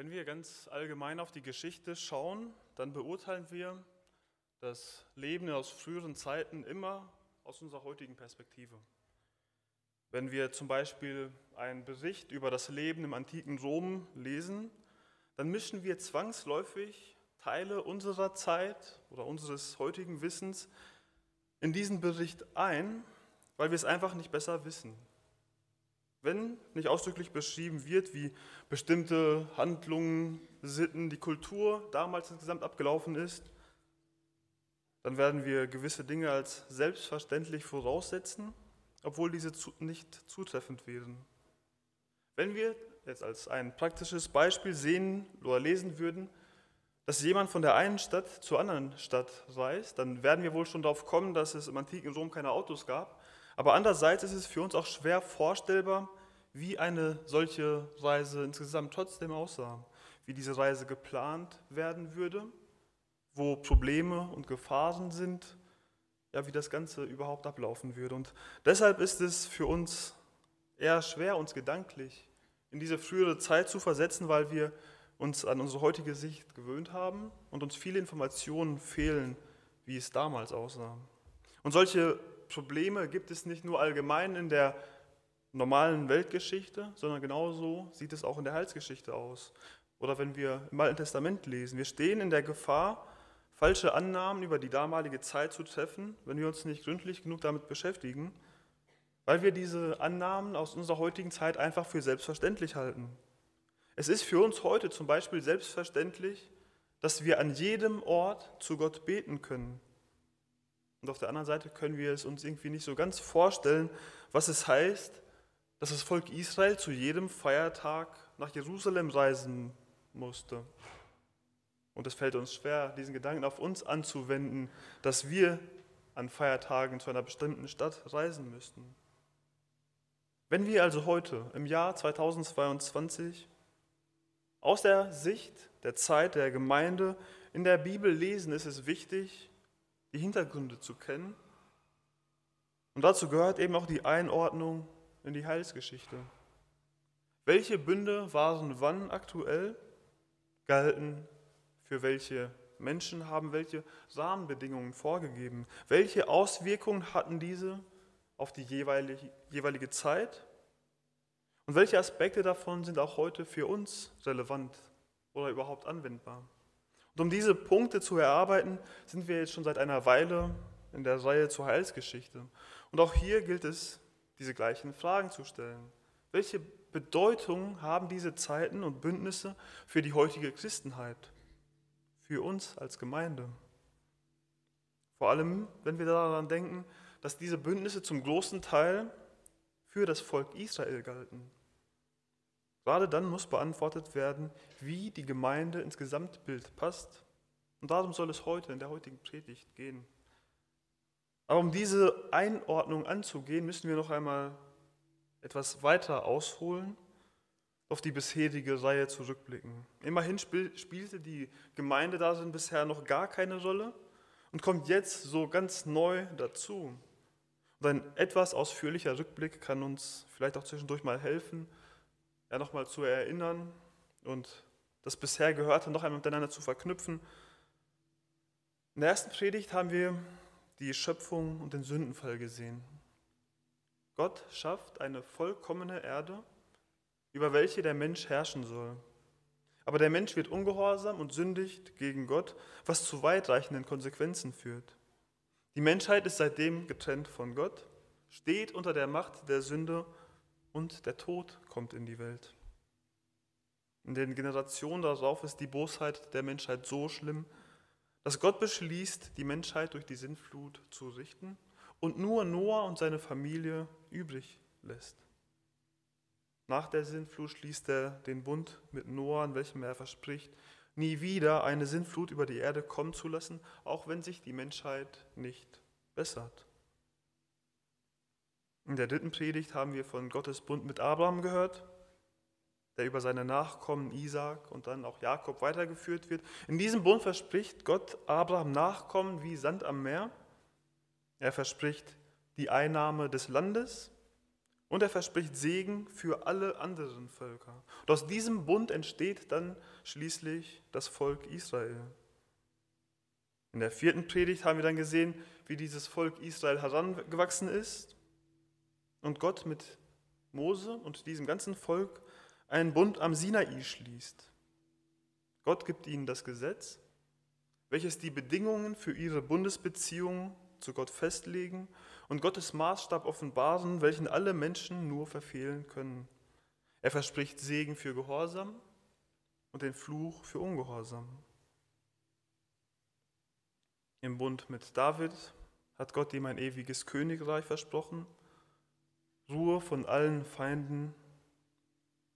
Wenn wir ganz allgemein auf die Geschichte schauen, dann beurteilen wir das Leben aus früheren Zeiten immer aus unserer heutigen Perspektive. Wenn wir zum Beispiel einen Bericht über das Leben im antiken Rom lesen, dann mischen wir zwangsläufig Teile unserer Zeit oder unseres heutigen Wissens in diesen Bericht ein, weil wir es einfach nicht besser wissen. Wenn nicht ausdrücklich beschrieben wird, wie bestimmte Handlungen, Sitten, die Kultur damals insgesamt abgelaufen ist, dann werden wir gewisse Dinge als selbstverständlich voraussetzen, obwohl diese nicht zutreffend wären. Wenn wir jetzt als ein praktisches Beispiel sehen oder lesen würden, dass jemand von der einen Stadt zur anderen Stadt reist, dann werden wir wohl schon darauf kommen, dass es im antiken Rom keine Autos gab aber andererseits ist es für uns auch schwer vorstellbar, wie eine solche Reise insgesamt trotzdem aussah, wie diese Reise geplant werden würde, wo Probleme und Gefahren sind, ja, wie das Ganze überhaupt ablaufen würde. Und deshalb ist es für uns eher schwer, uns gedanklich in diese frühere Zeit zu versetzen, weil wir uns an unsere heutige Sicht gewöhnt haben und uns viele Informationen fehlen, wie es damals aussah. Und solche Probleme gibt es nicht nur allgemein in der normalen Weltgeschichte, sondern genauso sieht es auch in der Heilsgeschichte aus. Oder wenn wir im Alten Testament lesen. Wir stehen in der Gefahr, falsche Annahmen über die damalige Zeit zu treffen, wenn wir uns nicht gründlich genug damit beschäftigen, weil wir diese Annahmen aus unserer heutigen Zeit einfach für selbstverständlich halten. Es ist für uns heute zum Beispiel selbstverständlich, dass wir an jedem Ort zu Gott beten können. Und auf der anderen Seite können wir es uns irgendwie nicht so ganz vorstellen, was es heißt, dass das Volk Israel zu jedem Feiertag nach Jerusalem reisen musste. Und es fällt uns schwer, diesen Gedanken auf uns anzuwenden, dass wir an Feiertagen zu einer bestimmten Stadt reisen müssten. Wenn wir also heute im Jahr 2022 aus der Sicht der Zeit der Gemeinde in der Bibel lesen, ist es wichtig, die Hintergründe zu kennen. Und dazu gehört eben auch die Einordnung in die Heilsgeschichte. Welche Bünde waren wann aktuell, galten für welche Menschen, haben welche Rahmenbedingungen vorgegeben? Welche Auswirkungen hatten diese auf die jeweilige, jeweilige Zeit? Und welche Aspekte davon sind auch heute für uns relevant oder überhaupt anwendbar? Und um diese Punkte zu erarbeiten, sind wir jetzt schon seit einer Weile in der Reihe zur Heilsgeschichte. Und auch hier gilt es, diese gleichen Fragen zu stellen. Welche Bedeutung haben diese Zeiten und Bündnisse für die heutige Christenheit, für uns als Gemeinde? Vor allem, wenn wir daran denken, dass diese Bündnisse zum großen Teil für das Volk Israel galten. Gerade dann muss beantwortet werden, wie die Gemeinde ins Gesamtbild passt. Und darum soll es heute in der heutigen Predigt gehen. Aber um diese Einordnung anzugehen, müssen wir noch einmal etwas weiter ausholen, auf die bisherige Reihe zurückblicken. Immerhin spielte die Gemeinde darin bisher noch gar keine Rolle und kommt jetzt so ganz neu dazu. Und ein etwas ausführlicher Rückblick kann uns vielleicht auch zwischendurch mal helfen, ja, nochmal zu erinnern und das bisher Gehörte noch einmal miteinander zu verknüpfen. In der ersten Predigt haben wir die Schöpfung und den Sündenfall gesehen. Gott schafft eine vollkommene Erde, über welche der Mensch herrschen soll. Aber der Mensch wird ungehorsam und sündigt gegen Gott, was zu weitreichenden Konsequenzen führt. Die Menschheit ist seitdem getrennt von Gott, steht unter der Macht der Sünde und der Tod kommt in die Welt. In den Generationen darauf ist die Bosheit der Menschheit so schlimm, dass Gott beschließt, die Menschheit durch die Sintflut zu richten und nur Noah und seine Familie übrig lässt. Nach der Sintflut schließt er den Bund mit Noah, in welchem er verspricht, nie wieder eine Sintflut über die Erde kommen zu lassen, auch wenn sich die Menschheit nicht bessert. In der dritten Predigt haben wir von Gottes Bund mit Abraham gehört, der über seine Nachkommen Isaac und dann auch Jakob weitergeführt wird. In diesem Bund verspricht Gott Abraham Nachkommen wie Sand am Meer. Er verspricht die Einnahme des Landes Und er verspricht Segen für alle anderen Völker. Und aus diesem Bund entsteht dann schließlich das Volk Israel. In der vierten Predigt haben wir dann gesehen, wie dieses Volk Israel herangewachsen ist und Gott mit Mose und diesem ganzen Volk einen Bund am Sinai schließt. Gott gibt ihnen das Gesetz, welches die Bedingungen für ihre Bundesbeziehung zu Gott festlegen und Gottes Maßstab offenbaren, welchen alle Menschen nur verfehlen können. Er verspricht Segen für Gehorsam und den Fluch für Ungehorsam. Im Bund mit David hat Gott ihm ein ewiges Königreich versprochen, Ruhe von allen Feinden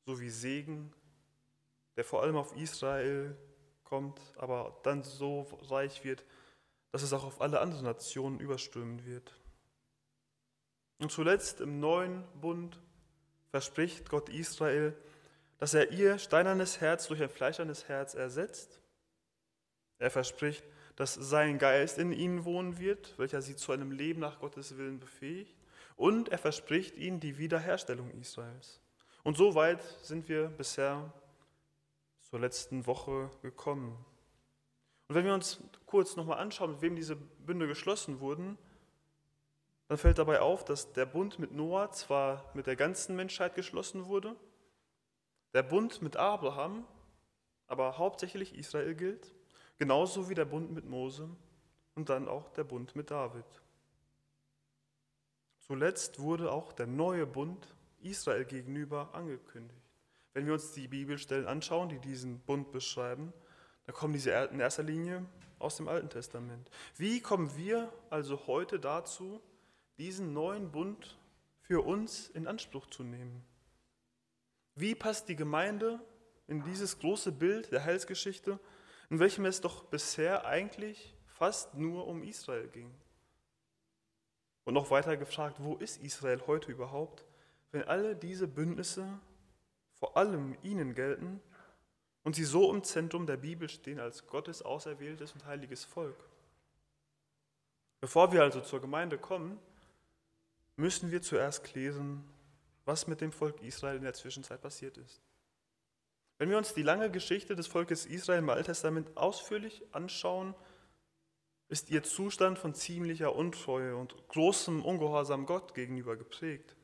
sowie Segen, der vor allem auf Israel kommt, aber dann so reich wird, dass es auch auf alle anderen Nationen überströmen wird. Und zuletzt im neuen Bund verspricht Gott Israel, dass er ihr steinernes Herz durch ein fleischernes Herz ersetzt. Er verspricht, dass sein Geist in ihnen wohnen wird, welcher sie zu einem Leben nach Gottes Willen befähigt. Und er verspricht ihnen die Wiederherstellung Israels. Und so weit sind wir bisher zur letzten Woche gekommen. Und wenn wir uns kurz nochmal anschauen, mit wem diese Bünde geschlossen wurden, dann fällt dabei auf, dass der Bund mit Noah zwar mit der ganzen Menschheit geschlossen wurde, der Bund mit Abraham aber hauptsächlich Israel gilt, genauso wie der Bund mit Mose und dann auch der Bund mit David. Zuletzt wurde auch der neue Bund Israel gegenüber angekündigt. Wenn wir uns die Bibelstellen anschauen, die diesen Bund beschreiben, dann kommen diese in erster Linie aus dem Alten Testament. Wie kommen wir also heute dazu, diesen neuen Bund für uns in Anspruch zu nehmen. Wie passt die Gemeinde in dieses große Bild der Heilsgeschichte, in welchem es doch bisher eigentlich fast nur um Israel ging? Und noch weiter gefragt, wo ist Israel heute überhaupt, wenn alle diese Bündnisse vor allem ihnen gelten und sie so im Zentrum der Bibel stehen als Gottes auserwähltes und heiliges Volk? Bevor wir also zur Gemeinde kommen, müssen wir zuerst klären, was mit dem Volk Israel in der Zwischenzeit passiert ist. Wenn wir uns die lange Geschichte des Volkes Israel im Alten Testament ausführlich anschauen, ist ihr Zustand von ziemlicher Untreue und großem Ungehorsam Gott gegenüber geprägt.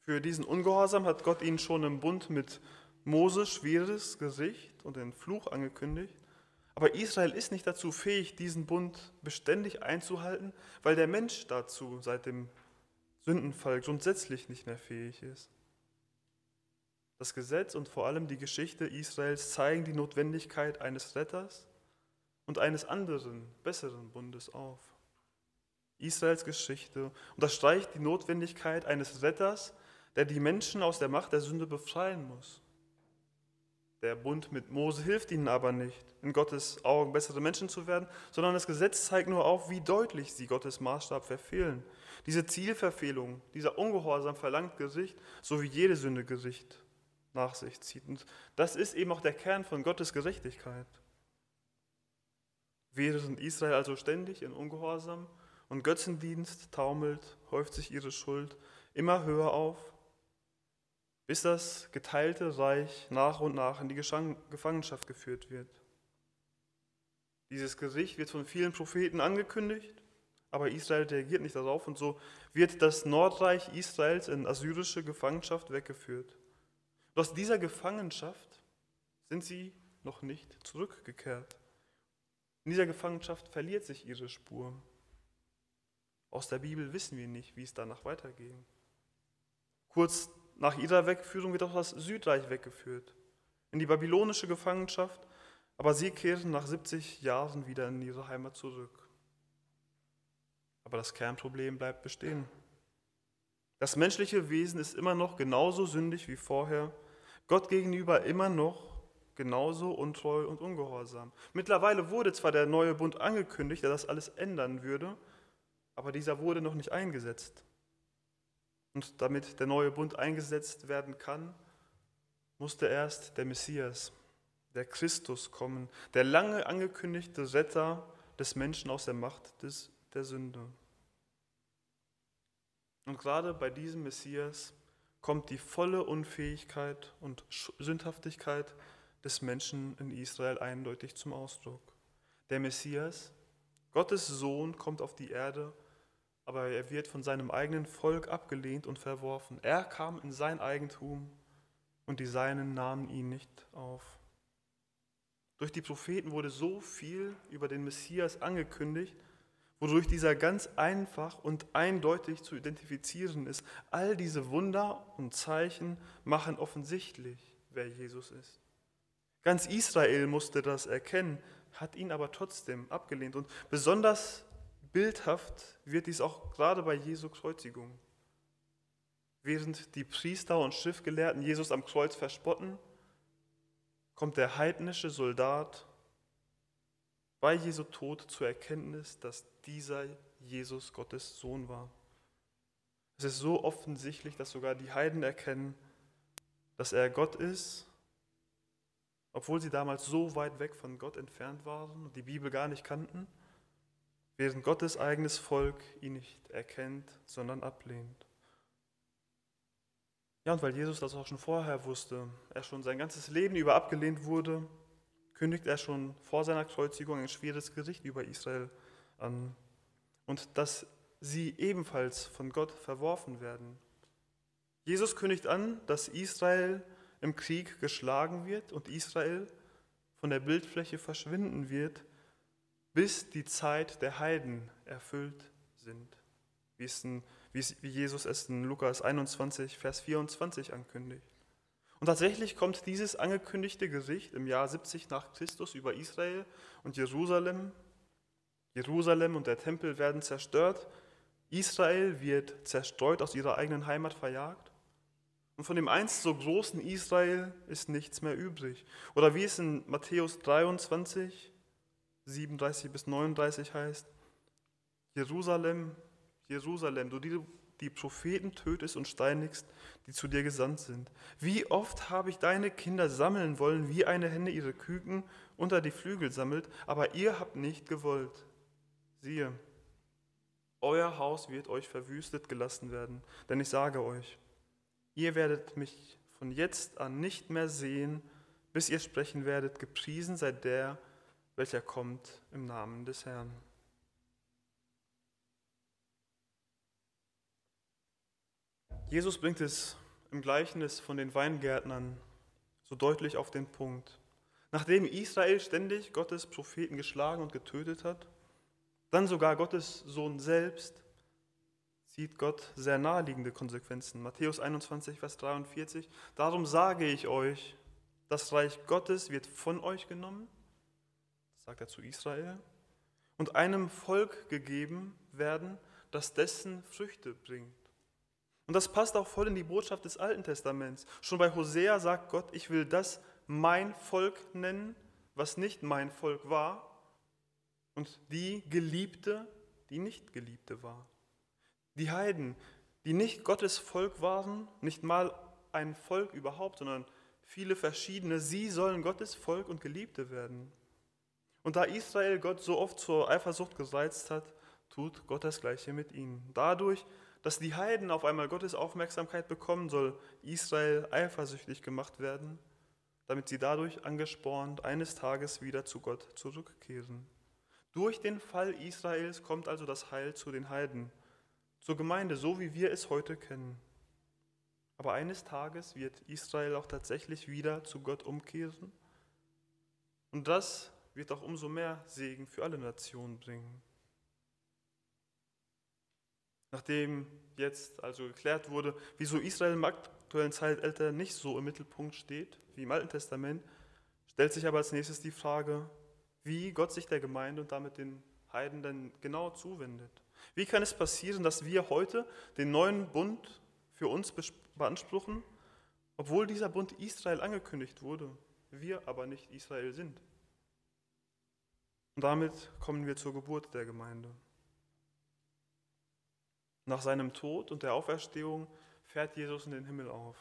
Für diesen Ungehorsam hat Gott ihnen schon im Bund mit Mose schweres Gericht und den Fluch angekündigt. Aber Israel ist nicht dazu fähig, diesen Bund beständig einzuhalten, weil der Mensch dazu seit dem Sündenfall grundsätzlich nicht mehr fähig ist. Das Gesetz und vor allem die Geschichte Israels zeigen die Notwendigkeit eines Retters und eines anderen, besseren Bundes auf. Israels Geschichte unterstreicht die Notwendigkeit eines Retters, der die Menschen aus der Macht der Sünde befreien muss. Der Bund mit Mose hilft ihnen aber nicht, in Gottes Augen bessere Menschen zu werden, sondern das Gesetz zeigt nur auf, wie deutlich sie Gottes Maßstab verfehlen. Diese Zielverfehlung, dieser Ungehorsam verlangt Gericht, so wie jede Sünde Gericht nach sich zieht. Und das ist eben auch der Kern von Gottes Gerechtigkeit. Während Israel also ständig in Ungehorsam und Götzendienst taumelt, häuft sich ihre Schuld immer höher auf bis das geteilte Reich nach und nach in die Gefangenschaft geführt wird. Dieses Gericht wird von vielen Propheten angekündigt, aber Israel reagiert nicht darauf und so wird das Nordreich Israels in assyrische Gefangenschaft weggeführt. Und aus dieser Gefangenschaft sind sie noch nicht zurückgekehrt. In dieser Gefangenschaft verliert sich ihre Spur. Aus der Bibel wissen wir nicht, wie es danach weiterging. Kurz nach ihrer Wegführung wird auch das Südreich weggeführt, in die babylonische Gefangenschaft, aber sie kehren nach 70 Jahren wieder in ihre Heimat zurück. Aber das Kernproblem bleibt bestehen. Das menschliche Wesen ist immer noch genauso sündig wie vorher, Gott gegenüber immer noch genauso untreu und ungehorsam. Mittlerweile wurde zwar der neue Bund angekündigt, der das alles ändern würde, aber dieser wurde noch nicht eingesetzt. Und damit der neue Bund eingesetzt werden kann, musste erst der Messias, der Christus kommen, der lange angekündigte Retter des Menschen aus der Macht des, der Sünde. Und gerade bei diesem Messias kommt die volle Unfähigkeit und Sündhaftigkeit des Menschen in Israel eindeutig zum Ausdruck. Der Messias, Gottes Sohn, kommt auf die Erde, aber er wird von seinem eigenen Volk abgelehnt und verworfen. Er kam in sein Eigentum und die Seinen nahmen ihn nicht auf. Durch die Propheten wurde so viel über den Messias angekündigt, wodurch dieser ganz einfach und eindeutig zu identifizieren ist. All diese Wunder und Zeichen machen offensichtlich, wer Jesus ist. Ganz Israel musste das erkennen, hat ihn aber trotzdem abgelehnt. Und besonders bildhaft wird dies auch gerade bei Jesu Kreuzigung. Während die Priester und Schriftgelehrten Jesus am Kreuz verspotten, kommt der heidnische Soldat bei Jesu Tod zur Erkenntnis, dass dieser Jesus Gottes Sohn war. Es ist so offensichtlich, dass sogar die Heiden erkennen, dass er Gott ist, obwohl sie damals so weit weg von Gott entfernt waren und die Bibel gar nicht kannten, während Gottes eigenes Volk ihn nicht erkennt, sondern ablehnt. Ja, und weil Jesus das auch schon vorher wusste, er schon sein ganzes Leben über abgelehnt wurde, kündigt er schon vor seiner Kreuzigung ein schweres Gericht über Israel an und dass sie ebenfalls von Gott verworfen werden. Jesus kündigt an, dass Israel im Krieg geschlagen wird und Israel von der Bildfläche verschwinden wird, bis die Zeit der Heiden erfüllt sind, wie, in, wie Jesus es in Lukas 21, Vers 24 ankündigt. Und tatsächlich kommt dieses angekündigte Gericht im Jahr 70 nach Christus über Israel und Jerusalem. Jerusalem und der Tempel werden zerstört. Israel wird zerstreut aus ihrer eigenen Heimat verjagt. Und von dem einst so großen Israel ist nichts mehr übrig. Oder wie es in Matthäus 23, 37 bis 39 heißt, Jerusalem, Jerusalem, du die die Propheten tötest und steinigst, die zu dir gesandt sind. Wie oft habe ich deine Kinder sammeln wollen, wie eine Henne ihre Küken unter die Flügel sammelt, aber ihr habt nicht gewollt. Siehe, euer Haus wird euch verwüstet gelassen werden, denn ich sage euch, ihr werdet mich von jetzt an nicht mehr sehen, bis ihr sprechen werdet, gepriesen sei der, welcher kommt im Namen des Herrn. Jesus bringt es im Gleichnis von den Weingärtnern so deutlich auf den Punkt. Nachdem Israel ständig Gottes Propheten geschlagen und getötet hat, dann sogar Gottes Sohn selbst, sieht Gott sehr naheliegende Konsequenzen. Matthäus 21, Vers 43. Darum sage ich euch, das Reich Gottes wird von euch genommen, sagt er zu Israel, und einem Volk gegeben werden, das dessen Früchte bringt. Und das passt auch voll in die Botschaft des Alten Testaments. Schon bei Hosea sagt Gott, ich will das mein Volk nennen, was nicht mein Volk war, und die Geliebte, die nicht Geliebte war. Die Heiden, die nicht Gottes Volk waren, nicht mal ein Volk überhaupt, sondern viele verschiedene, sie sollen Gottes Volk und Geliebte werden. Und da Israel Gott so oft zur Eifersucht gereizt hat, tut Gott das Gleiche mit ihnen. Dadurch dass die Heiden auf einmal Gottes Aufmerksamkeit bekommen, soll Israel eifersüchtig gemacht werden, damit sie dadurch angespornt eines Tages wieder zu Gott zurückkehren. Durch den Fall Israels kommt also das Heil zu den Heiden, zur Gemeinde, so wie wir es heute kennen. Aber eines Tages wird Israel auch tatsächlich wieder zu Gott umkehren. Und das wird auch umso mehr Segen für alle Nationen bringen. Nachdem jetzt also geklärt wurde, wieso Israel im aktuellen Zeitalter nicht so im Mittelpunkt steht wie im Alten Testament, stellt sich aber als nächstes die Frage, wie Gott sich der Gemeinde und damit den Heiden denn genau zuwendet. Wie kann es passieren, dass wir heute den neuen Bund für uns beanspruchen, obwohl dieser Bund Israel angekündigt wurde, wir aber nicht Israel sind? Und damit kommen wir zur Geburt der Gemeinde. Nach seinem Tod und der Auferstehung fährt Jesus in den Himmel auf.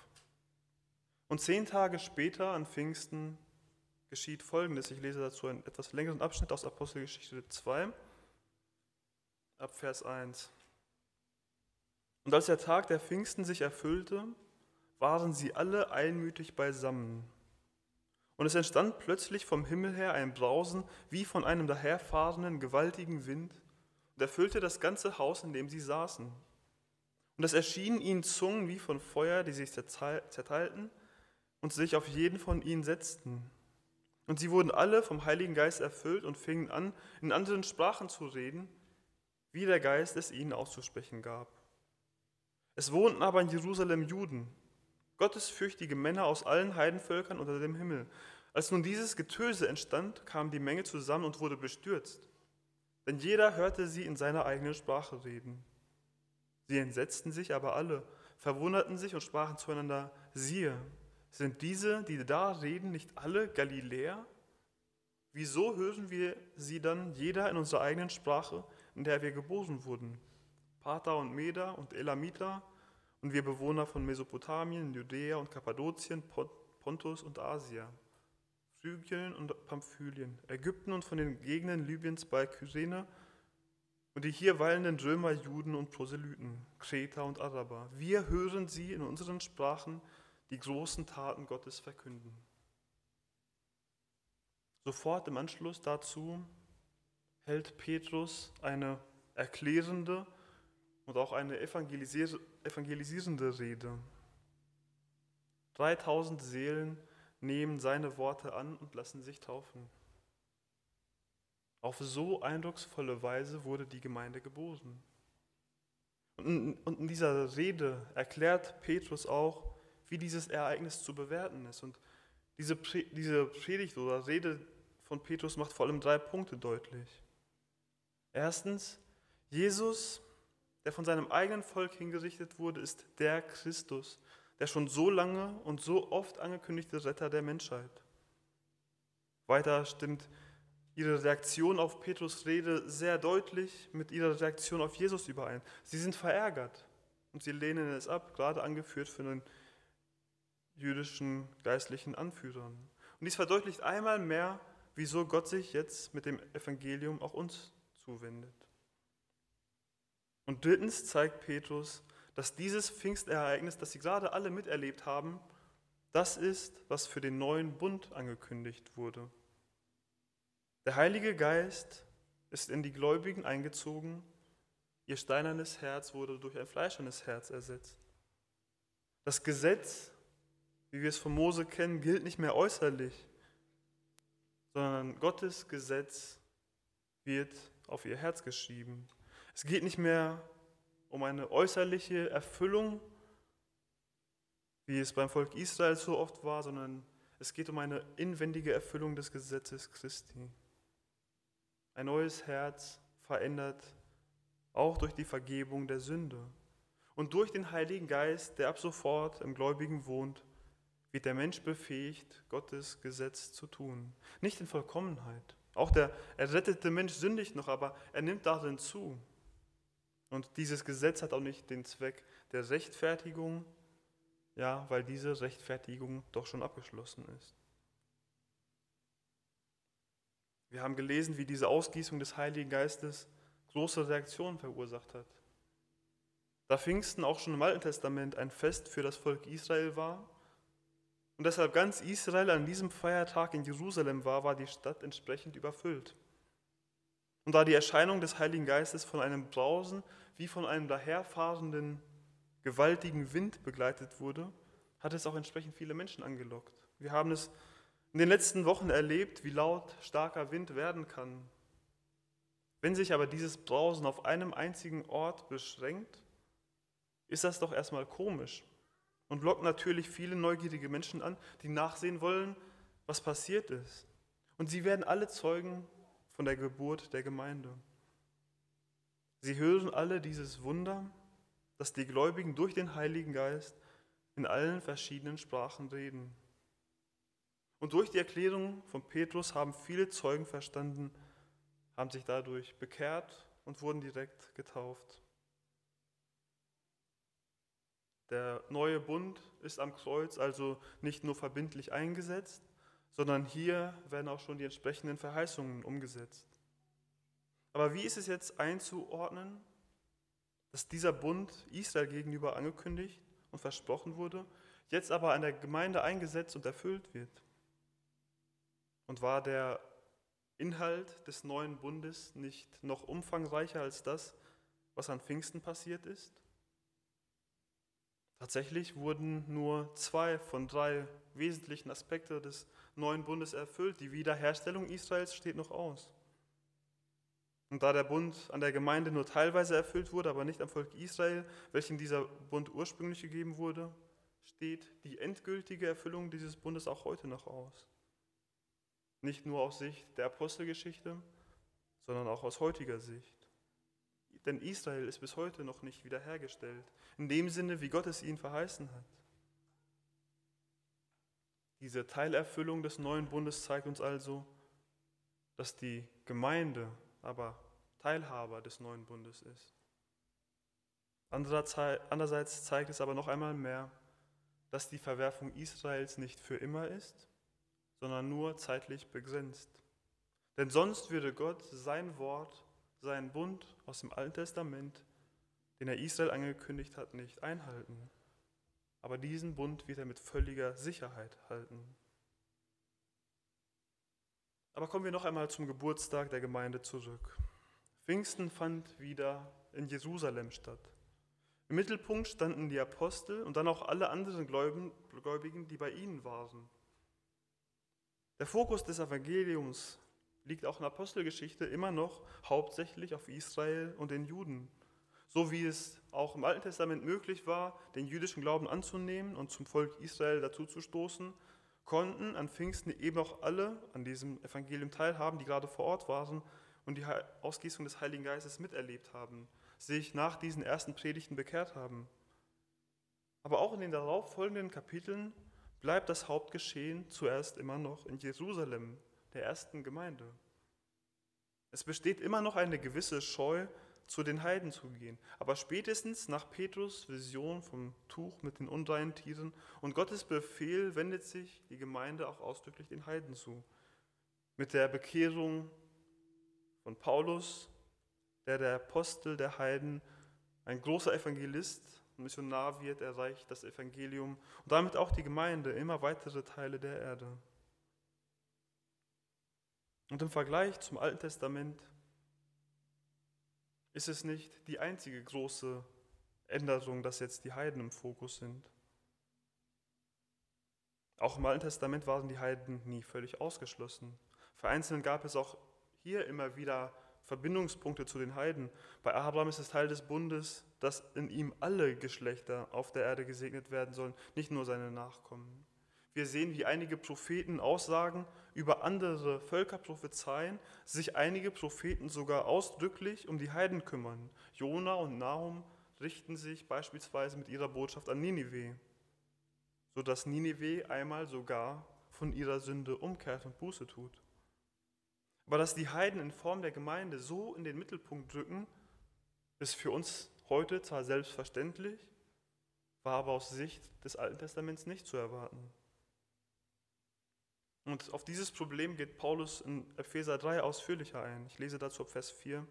Und zehn Tage später, an Pfingsten, geschieht Folgendes. Ich lese dazu einen etwas längeren Abschnitt aus Apostelgeschichte 2, ab Vers 1. Und als der Tag der Pfingsten sich erfüllte, waren sie alle einmütig beisammen. Und es entstand plötzlich vom Himmel her ein Brausen wie von einem daherfahrenden gewaltigen Wind und erfüllte das ganze Haus, in dem sie saßen. Und es erschienen ihnen Zungen wie von Feuer, die sich zerteilten und sich auf jeden von ihnen setzten. Und sie wurden alle vom Heiligen Geist erfüllt und fingen an, in anderen Sprachen zu reden, wie der Geist es ihnen auszusprechen gab. Es wohnten aber in Jerusalem Juden gottesfürchtige Männer aus allen Heidenvölkern unter dem Himmel. Als nun dieses Getöse entstand, kam die Menge zusammen und wurde bestürzt. Denn jeder hörte sie in seiner eigenen Sprache reden. Sie entsetzten sich aber alle, verwunderten sich und sprachen zueinander, siehe, sind diese, die da reden, nicht alle Galiläer? Wieso hören wir sie dann jeder in unserer eigenen Sprache, in der wir geboren wurden? Pater und Meder und Elamiter, und wir Bewohner von Mesopotamien, Judäa und Kappadokien, Pontus und Asia, Phrygien und Pamphylien, Ägypten und von den Gegenden Libyens bei Kyrene und die hier weilenden Römer, Juden und Proselyten, Kreter und Araber. Wir hören sie in unseren Sprachen die großen Taten Gottes verkünden. Sofort im Anschluss dazu hält Petrus eine erklärende und auch eine evangelisierende Rede. 3000 Seelen nehmen seine Worte an und lassen sich taufen. Auf so eindrucksvolle Weise wurde die Gemeinde geboren. Und in dieser Rede erklärt Petrus auch, wie dieses Ereignis zu bewerten ist. Und diese Predigt oder Rede von Petrus macht vor allem drei Punkte deutlich. Erstens, Jesus der von seinem eigenen Volk hingerichtet wurde, ist der Christus, der schon so lange und so oft angekündigte Retter der Menschheit. Weiter stimmt ihre Reaktion auf Petrus Rede sehr deutlich mit ihrer Reaktion auf Jesus überein. Sie sind verärgert und sie lehnen es ab, gerade angeführt von den jüdischen geistlichen Anführern. Und dies verdeutlicht einmal mehr, wieso Gott sich jetzt mit dem Evangelium auch uns zuwendet. Und drittens zeigt Petrus, dass dieses Pfingstereignis, das sie gerade alle miterlebt haben, das ist, was für den neuen Bund angekündigt wurde. Der Heilige Geist ist in die Gläubigen eingezogen, ihr steinernes Herz wurde durch ein fleischernes Herz ersetzt. Das Gesetz, wie wir es von Mose kennen, gilt nicht mehr äußerlich, sondern Gottes Gesetz wird auf ihr Herz geschrieben. Es geht nicht mehr um eine äußerliche Erfüllung, wie es beim Volk Israel so oft war, sondern es geht um eine inwendige Erfüllung des Gesetzes Christi. Ein neues Herz verändert auch durch die Vergebung der Sünde. Und durch den Heiligen Geist, der ab sofort im Gläubigen wohnt, wird der Mensch befähigt, Gottes Gesetz zu tun. Nicht in Vollkommenheit. Auch der errettete Mensch sündigt noch, aber er nimmt darin zu. Und dieses Gesetz hat auch nicht den Zweck der Rechtfertigung, ja, weil diese Rechtfertigung doch schon abgeschlossen ist. Wir haben gelesen, wie diese Ausgießung des Heiligen Geistes große Reaktionen verursacht hat. Da Pfingsten auch schon im Alten Testament ein Fest für das Volk Israel war und deshalb ganz Israel an diesem Feiertag in Jerusalem war, war die Stadt entsprechend überfüllt. Und da die Erscheinung des Heiligen Geistes von einem Brausen wie von einem daherfahrenden, gewaltigen Wind begleitet wurde, hat es auch entsprechend viele Menschen angelockt. Wir haben es in den letzten Wochen erlebt, wie laut starker Wind werden kann. Wenn sich aber dieses Brausen auf einem einzigen Ort beschränkt, ist das doch erstmal komisch und lockt natürlich viele neugierige Menschen an, die nachsehen wollen, was passiert ist. Und sie werden alle Zeugen von der Geburt der Gemeinde. Sie hören alle dieses Wunder, dass die Gläubigen durch den Heiligen Geist in allen verschiedenen Sprachen reden. Und durch die Erklärung von Petrus haben viele Zeugen verstanden, haben sich dadurch bekehrt und wurden direkt getauft. Der neue Bund ist am Kreuz also nicht nur verbindlich eingesetzt, sondern hier werden auch schon die entsprechenden Verheißungen umgesetzt. Aber wie ist es jetzt einzuordnen? dass dieser Bund Israel gegenüber angekündigt und versprochen wurde, jetzt aber an der Gemeinde eingesetzt und erfüllt wird. Und war der Inhalt des neuen Bundes nicht noch umfangreicher als das, was an Pfingsten passiert ist? Tatsächlich wurden nur zwei von drei wesentlichen Aspekte des neuen Bundes erfüllt. Die Wiederherstellung Israels steht noch aus. Und da der Bund an der Gemeinde nur teilweise erfüllt wurde, aber nicht am Volk Israel, welchem dieser Bund ursprünglich gegeben wurde, steht die endgültige Erfüllung dieses Bundes auch heute noch aus. Nicht nur aus Sicht der Apostelgeschichte, sondern auch aus heutiger Sicht. Denn Israel ist bis heute noch nicht wiederhergestellt, in dem Sinne, wie Gott es ihnen verheißen hat. Diese Teilerfüllung des neuen Bundes zeigt uns also, dass die Gemeinde aber Teilhaber des neuen Bundes ist. Andererseits zeigt es aber noch einmal mehr, dass die Verwerfung Israels nicht für immer ist, sondern nur zeitlich begrenzt. Denn sonst würde Gott sein Wort, seinen Bund aus dem Alten Testament, den er Israel angekündigt hat, nicht einhalten. Aber diesen Bund wird er mit völliger Sicherheit halten. Aber kommen wir noch einmal zum Geburtstag der Gemeinde zurück. Pfingsten fand wieder in Jerusalem statt. Im Mittelpunkt standen die Apostel und dann auch alle anderen Gläubigen, die bei ihnen waren. Der Fokus des Evangeliums liegt auch in der Apostelgeschichte immer noch hauptsächlich auf Israel und den Juden. So wie es auch im Alten Testament möglich war, den jüdischen Glauben anzunehmen und zum Volk Israel dazuzustoßen, konnten an Pfingsten eben auch alle an diesem Evangelium teilhaben, die gerade vor Ort waren und die Ausgießung des Heiligen Geistes miterlebt haben, sich nach diesen ersten Predigten bekehrt haben. Aber auch in den darauf folgenden Kapiteln bleibt das Hauptgeschehen zuerst immer noch in Jerusalem, der ersten Gemeinde. Es besteht immer noch eine gewisse Scheu, zu den Heiden zu gehen. Aber spätestens nach Petrus Vision vom Tuch mit den unreinen Tieren und Gottes Befehl wendet sich die Gemeinde auch ausdrücklich den Heiden zu. Mit der Bekehrung von Paulus, der der Apostel der Heiden, ein großer Evangelist Missionar wird, erreicht das Evangelium und damit auch die Gemeinde immer weitere Teile der Erde. Und im Vergleich zum Alten Testament ist es nicht die einzige große Änderung, dass jetzt die Heiden im Fokus sind. Auch im Alten Testament waren die Heiden nie völlig ausgeschlossen. Vereinzelt gab es auch hier immer wieder Verbindungspunkte zu den Heiden. Bei Abraham ist es Teil des Bundes, dass in ihm alle Geschlechter auf der Erde gesegnet werden sollen, nicht nur seine Nachkommen. Wir sehen, wie einige Propheten Aussagen über andere Völker prophezeien, sich einige Propheten sogar ausdrücklich um die Heiden kümmern. Jona und Nahum richten sich beispielsweise mit ihrer Botschaft an Ninive, sodass Ninive einmal sogar von ihrer Sünde umkehrt und Buße tut. Aber dass die Heiden in Form der Gemeinde so in den Mittelpunkt drücken, ist für uns heute zwar selbstverständlich, war aber aus Sicht des Alten Testaments nicht zu erwarten. Und auf dieses Problem geht Paulus in Epheser 3 ausführlicher ein. Ich lese dazu ab Vers 4.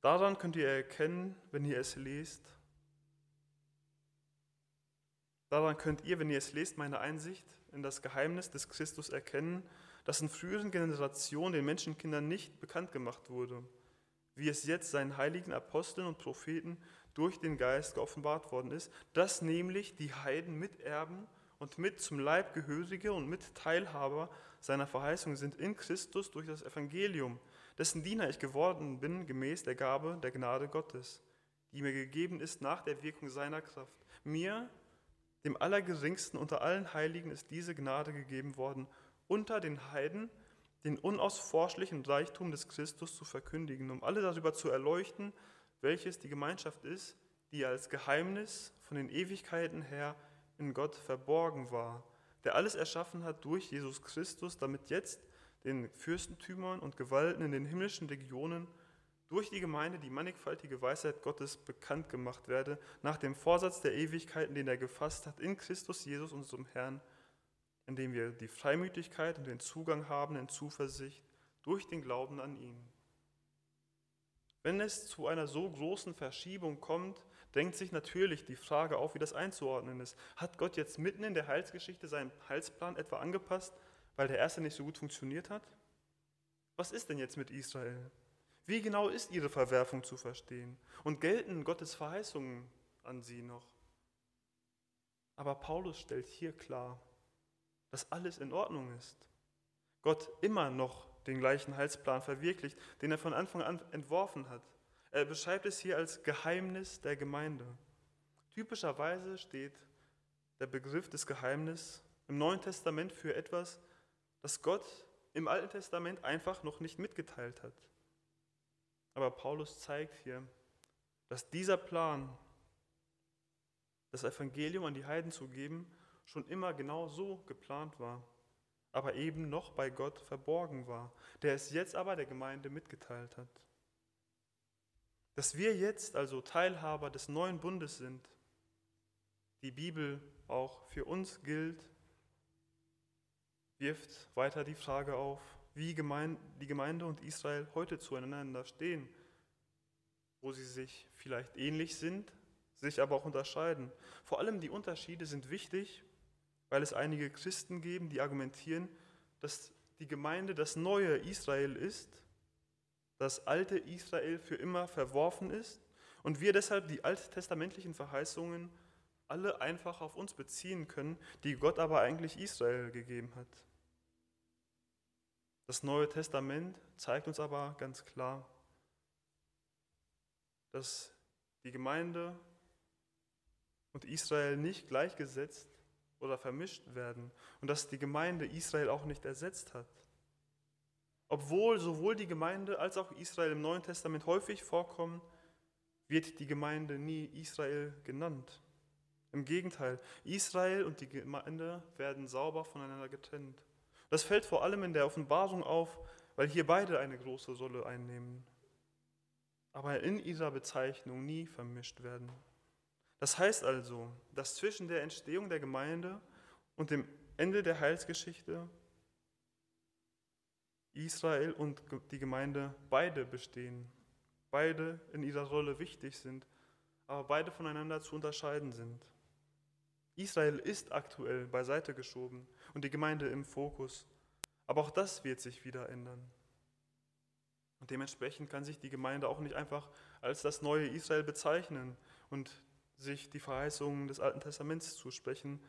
Daran könnt ihr erkennen, wenn ihr es lest. Daran könnt ihr, wenn ihr es lest, meine Einsicht in das Geheimnis des Christus erkennen, das in früheren Generationen den Menschenkindern nicht bekannt gemacht wurde, wie es jetzt seinen heiligen Aposteln und Propheten durch den Geist geoffenbart worden ist, dass nämlich die Heiden Miterben und mit zum Leib Gehörige und mit Teilhaber seiner Verheißung sind in Christus durch das Evangelium, dessen Diener ich geworden bin, gemäß der Gabe der Gnade Gottes, die mir gegeben ist nach der Wirkung seiner Kraft. Mir, dem Allergeringsten unter allen Heiligen, ist diese Gnade gegeben worden, unter den Heiden den unausforschlichen Reichtum des Christus zu verkündigen, um alle darüber zu erleuchten, welches die Gemeinschaft ist, die als Geheimnis von den Ewigkeiten her in Gott verborgen war, der alles erschaffen hat durch Jesus Christus, damit jetzt den Fürstentümern und Gewalten in den himmlischen Regionen durch die Gemeinde die mannigfaltige Weisheit Gottes bekannt gemacht werde, nach dem Vorsatz der Ewigkeiten, den er gefasst hat, in Christus Jesus, unserem Herrn, indem wir die Freimütigkeit und den Zugang haben in Zuversicht durch den Glauben an ihn. Wenn es zu einer so großen Verschiebung kommt, drängt sich natürlich die Frage auf, wie das einzuordnen ist. Hat Gott jetzt mitten in der Heilsgeschichte seinen Heilsplan etwa angepasst, weil der erste nicht so gut funktioniert hat? Was ist denn jetzt mit Israel? Wie genau ist ihre Verwerfung zu verstehen? Und gelten Gottes Verheißungen an sie noch? Aber Paulus stellt hier klar, dass alles in Ordnung ist. Gott immer noch den gleichen Heilsplan verwirklicht, den er von Anfang an entworfen hat. Er beschreibt es hier als Geheimnis der Gemeinde. Typischerweise steht der Begriff des Geheimnisses im Neuen Testament für etwas, das Gott im Alten Testament einfach noch nicht mitgeteilt hat. Aber Paulus zeigt hier, dass dieser Plan, das Evangelium an die Heiden zu geben, schon immer genau so geplant war, aber eben noch bei Gott verborgen war, der es jetzt aber der Gemeinde mitgeteilt hat. Dass wir jetzt also Teilhaber des neuen Bundes sind, die Bibel auch für uns gilt, wirft weiter die Frage auf, wie die Gemeinde und Israel heute zueinander stehen, wo sie sich vielleicht ähnlich sind, sich aber auch unterscheiden. Vor allem die Unterschiede sind wichtig, weil es einige Christen geben, die argumentieren, dass die Gemeinde das neue Israel ist, das alte Israel für immer verworfen ist und wir deshalb die alttestamentlichen Verheißungen alle einfach auf uns beziehen können, die Gott aber eigentlich Israel gegeben hat. Das Neue Testament zeigt uns aber ganz klar, dass die Gemeinde und Israel nicht gleichgesetzt oder vermischt werden und dass die Gemeinde Israel auch nicht ersetzt hat. Obwohl sowohl die Gemeinde als auch Israel im Neuen Testament häufig vorkommen, wird die Gemeinde nie Israel genannt. Im Gegenteil, Israel und die Gemeinde werden sauber voneinander getrennt. Das fällt vor allem in der Offenbarung auf, weil hier beide eine große Rolle einnehmen, aber in ihrer Bezeichnung nie vermischt werden. Das heißt also, dass zwischen der Entstehung der Gemeinde und dem Ende der Heilsgeschichte Israel und die Gemeinde beide bestehen, beide in ihrer Rolle wichtig sind, aber beide voneinander zu unterscheiden sind. Israel ist aktuell beiseite geschoben und die Gemeinde im Fokus. Aber auch das wird sich wieder ändern. Und dementsprechend kann sich die Gemeinde auch nicht einfach als das neue Israel bezeichnen und sich die Verheißungen des Alten Testaments zusprechen,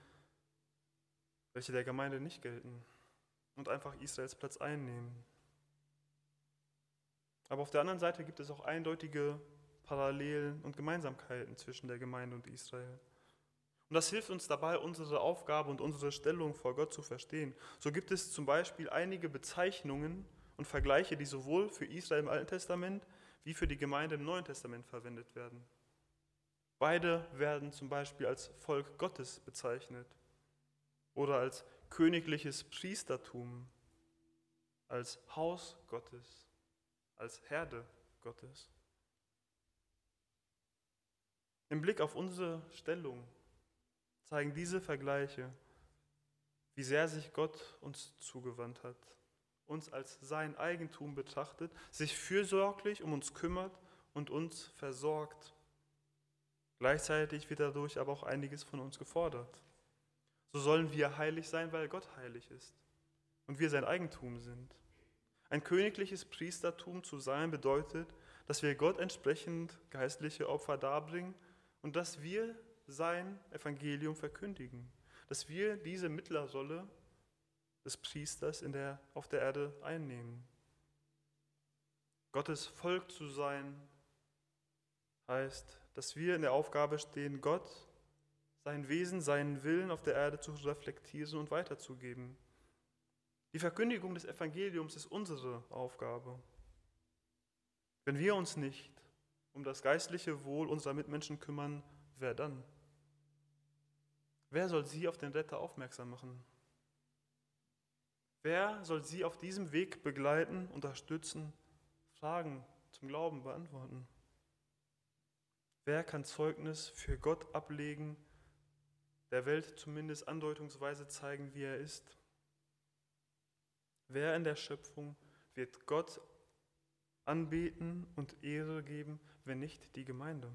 welche der Gemeinde nicht gelten und einfach Israels Platz einnehmen. Aber auf der anderen Seite gibt es auch eindeutige Parallelen und Gemeinsamkeiten zwischen der Gemeinde und Israel. Und das hilft uns dabei, unsere Aufgabe und unsere Stellung vor Gott zu verstehen. So gibt es zum Beispiel einige Bezeichnungen und Vergleiche, die sowohl für Israel im Alten Testament wie für die Gemeinde im Neuen Testament verwendet werden. Beide werden zum Beispiel als Volk Gottes bezeichnet oder als königliches Priestertum, als Haus Gottes, als Herde Gottes. Im Blick auf unsere Stellung zeigen diese Vergleiche, wie sehr sich Gott uns zugewandt hat, uns als sein Eigentum betrachtet, sich fürsorglich um uns kümmert und uns versorgt. Gleichzeitig wird dadurch aber auch einiges von uns gefordert. So sollen wir heilig sein, weil Gott heilig ist und wir sein Eigentum sind. Ein königliches Priestertum zu sein bedeutet, dass wir Gott entsprechend geistliche Opfer darbringen und dass wir sein Evangelium verkündigen, dass wir diese Mittlerrolle des Priesters in der, auf der Erde einnehmen. Gottes Volk zu sein heißt, dass wir in der Aufgabe stehen, Gott, sein Wesen, seinen Willen auf der Erde zu reflektieren und weiterzugeben. Die Verkündigung des Evangeliums ist unsere Aufgabe. Wenn wir uns nicht um das geistliche Wohl unserer Mitmenschen kümmern, wer dann? Wer soll sie auf den Retter aufmerksam machen? Wer soll sie auf diesem Weg begleiten, unterstützen, Fragen zum Glauben beantworten? Wer kann Zeugnis für Gott ablegen, der Welt zumindest andeutungsweise zeigen, wie er ist? Wer in der Schöpfung wird Gott anbeten und Ehre geben, wenn nicht die Gemeinde?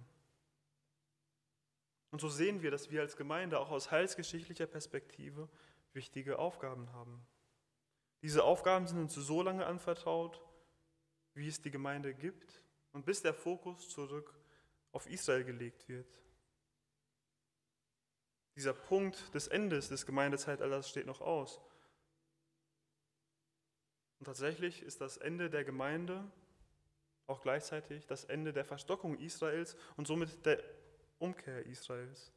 Und so sehen wir, dass wir als Gemeinde auch aus heilsgeschichtlicher Perspektive wichtige Aufgaben haben. Diese Aufgaben sind uns so lange anvertraut, wie es die Gemeinde gibt und bis der Fokus zurück auf Israel gelegt wird. Dieser Punkt des Endes des Gemeindezeitalters steht noch aus. Und tatsächlich ist das Ende der Gemeinde auch gleichzeitig das Ende der Verstockung Israels und somit der Umkehr Israels.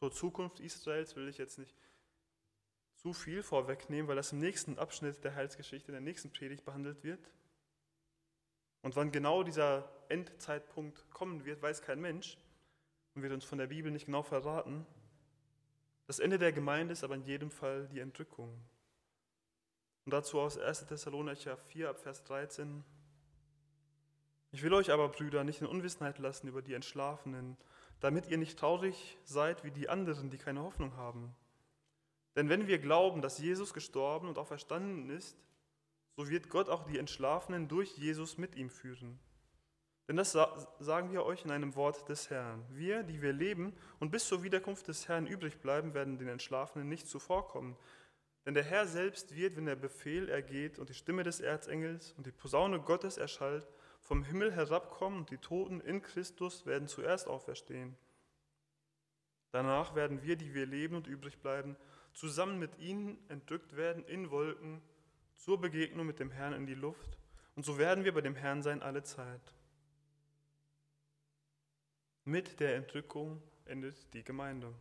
Zur Zukunft Israels will ich jetzt nicht zu viel vorwegnehmen, weil das im nächsten Abschnitt der Heilsgeschichte, in der nächsten Predigt behandelt wird. Und wann genau dieser Endzeitpunkt kommen wird, weiß kein Mensch und wird uns von der Bibel nicht genau verraten. Das Ende der Gemeinde ist aber in jedem Fall die Entrückung. Und dazu aus 1. Thessalonicher 4 ab Vers 13. Ich will euch aber, Brüder, nicht in Unwissenheit lassen über die Entschlafenen, damit ihr nicht traurig seid wie die anderen, die keine Hoffnung haben. Denn wenn wir glauben, dass Jesus gestorben und auferstanden ist, so wird Gott auch die Entschlafenen durch Jesus mit ihm führen. Denn das sagen wir euch in einem Wort des Herrn. Wir, die wir leben und bis zur Wiederkunft des Herrn übrig bleiben, werden den Entschlafenen nicht zuvorkommen. Denn der Herr selbst wird, wenn der Befehl ergeht und die Stimme des Erzengels und die Posaune Gottes erschallt, vom Himmel herabkommen und die Toten in Christus werden zuerst auferstehen. Danach werden wir, die wir leben und übrig bleiben, zusammen mit ihnen entrückt werden in Wolken zur Begegnung mit dem Herrn in die Luft. Und so werden wir bei dem Herrn sein alle Zeit. Mit der Entrückung endet die Gemeinde.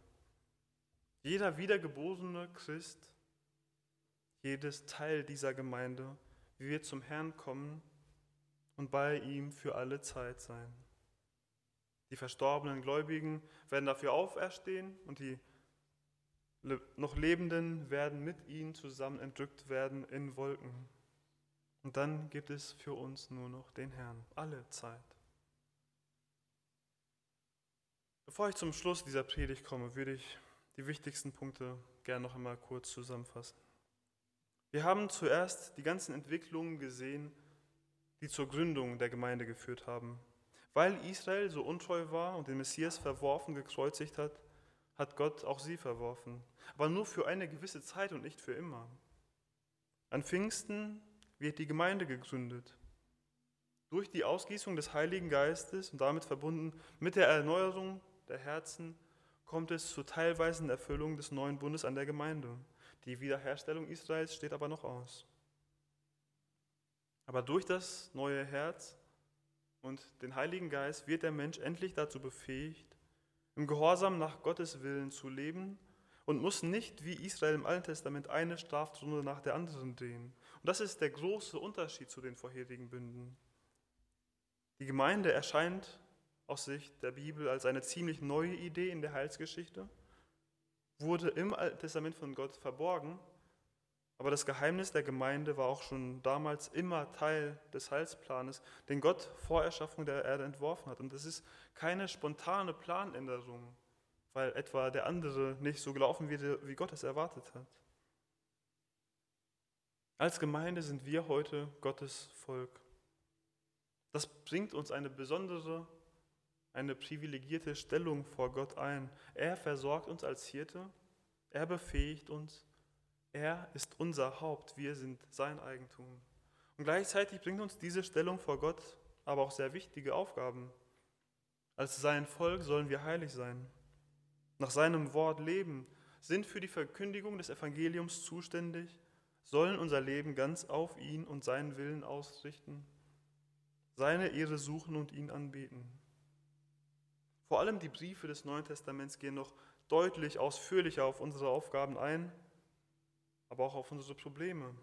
Jeder wiedergeborene Christ, jedes Teil dieser Gemeinde wird zum Herrn kommen und bei ihm für alle Zeit sein. Die verstorbenen Gläubigen werden dafür auferstehen und die noch Lebenden werden mit ihnen zusammen entrückt werden in Wolken. Und dann gibt es für uns nur noch den Herrn, alle Zeit. Bevor ich zum Schluss dieser Predigt komme, würde ich die wichtigsten Punkte gerne noch einmal kurz zusammenfassen. Wir haben zuerst die ganzen Entwicklungen gesehen, die zur Gründung der Gemeinde geführt haben. Weil Israel so untreu war und den Messias verworfen, gekreuzigt hat, hat Gott auch sie verworfen, aber nur für eine gewisse Zeit und nicht für immer. An Pfingsten wird die Gemeinde gegründet. Durch die Ausgießung des Heiligen Geistes und damit verbunden mit der Erneuerung der Herzen kommt es zur teilweisen Erfüllung des neuen Bundes an der Gemeinde. Die Wiederherstellung Israels steht aber noch aus. Aber durch das neue Herz und den Heiligen Geist wird der Mensch endlich dazu befähigt, im Gehorsam nach Gottes Willen zu leben und muss nicht wie Israel im Alten Testament eine Strafrunde nach der anderen drehen. Und das ist der große Unterschied zu den vorherigen Bünden. Die Gemeinde erscheint aus Sicht der Bibel als eine ziemlich neue Idee in der Heilsgeschichte, wurde im Alten Testament von Gott verborgen, aber das Geheimnis der Gemeinde war auch schon damals immer Teil des Heilsplanes, den Gott vor Erschaffung der Erde entworfen hat. Und das ist keine spontane Planänderung, weil etwa der andere nicht so gelaufen wird, wie Gott es erwartet hat. Als Gemeinde sind wir heute Gottes Volk. Das bringt uns eine besondere, eine privilegierte Stellung vor Gott ein. Er versorgt uns als Hirte, er befähigt uns, er ist unser Haupt, wir sind sein Eigentum. Und gleichzeitig bringt uns diese Stellung vor Gott aber auch sehr wichtige Aufgaben. Als sein Volk sollen wir heilig sein, nach seinem Wort leben, sind für die Verkündigung des Evangeliums zuständig, sollen unser Leben ganz auf ihn und seinen Willen ausrichten, seine Ehre suchen und ihn anbeten. Vor allem die Briefe des Neuen Testaments gehen noch deutlich ausführlicher auf unsere Aufgaben ein aber auch auf unsere Probleme.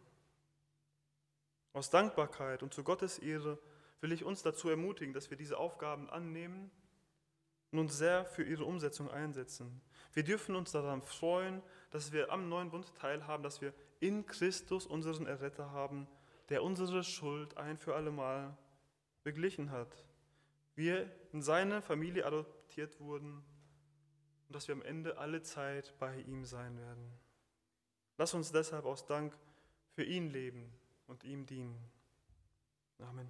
Aus Dankbarkeit und zu Gottes Ehre will ich uns dazu ermutigen, dass wir diese Aufgaben annehmen und uns sehr für ihre Umsetzung einsetzen. Wir dürfen uns daran freuen, dass wir am neuen Bund teilhaben, dass wir in Christus unseren Erretter haben, der unsere Schuld ein für allemal beglichen hat. Wir in seine Familie adoptiert wurden und dass wir am Ende alle Zeit bei ihm sein werden. Lass uns deshalb aus Dank für ihn leben und ihm dienen. Amen.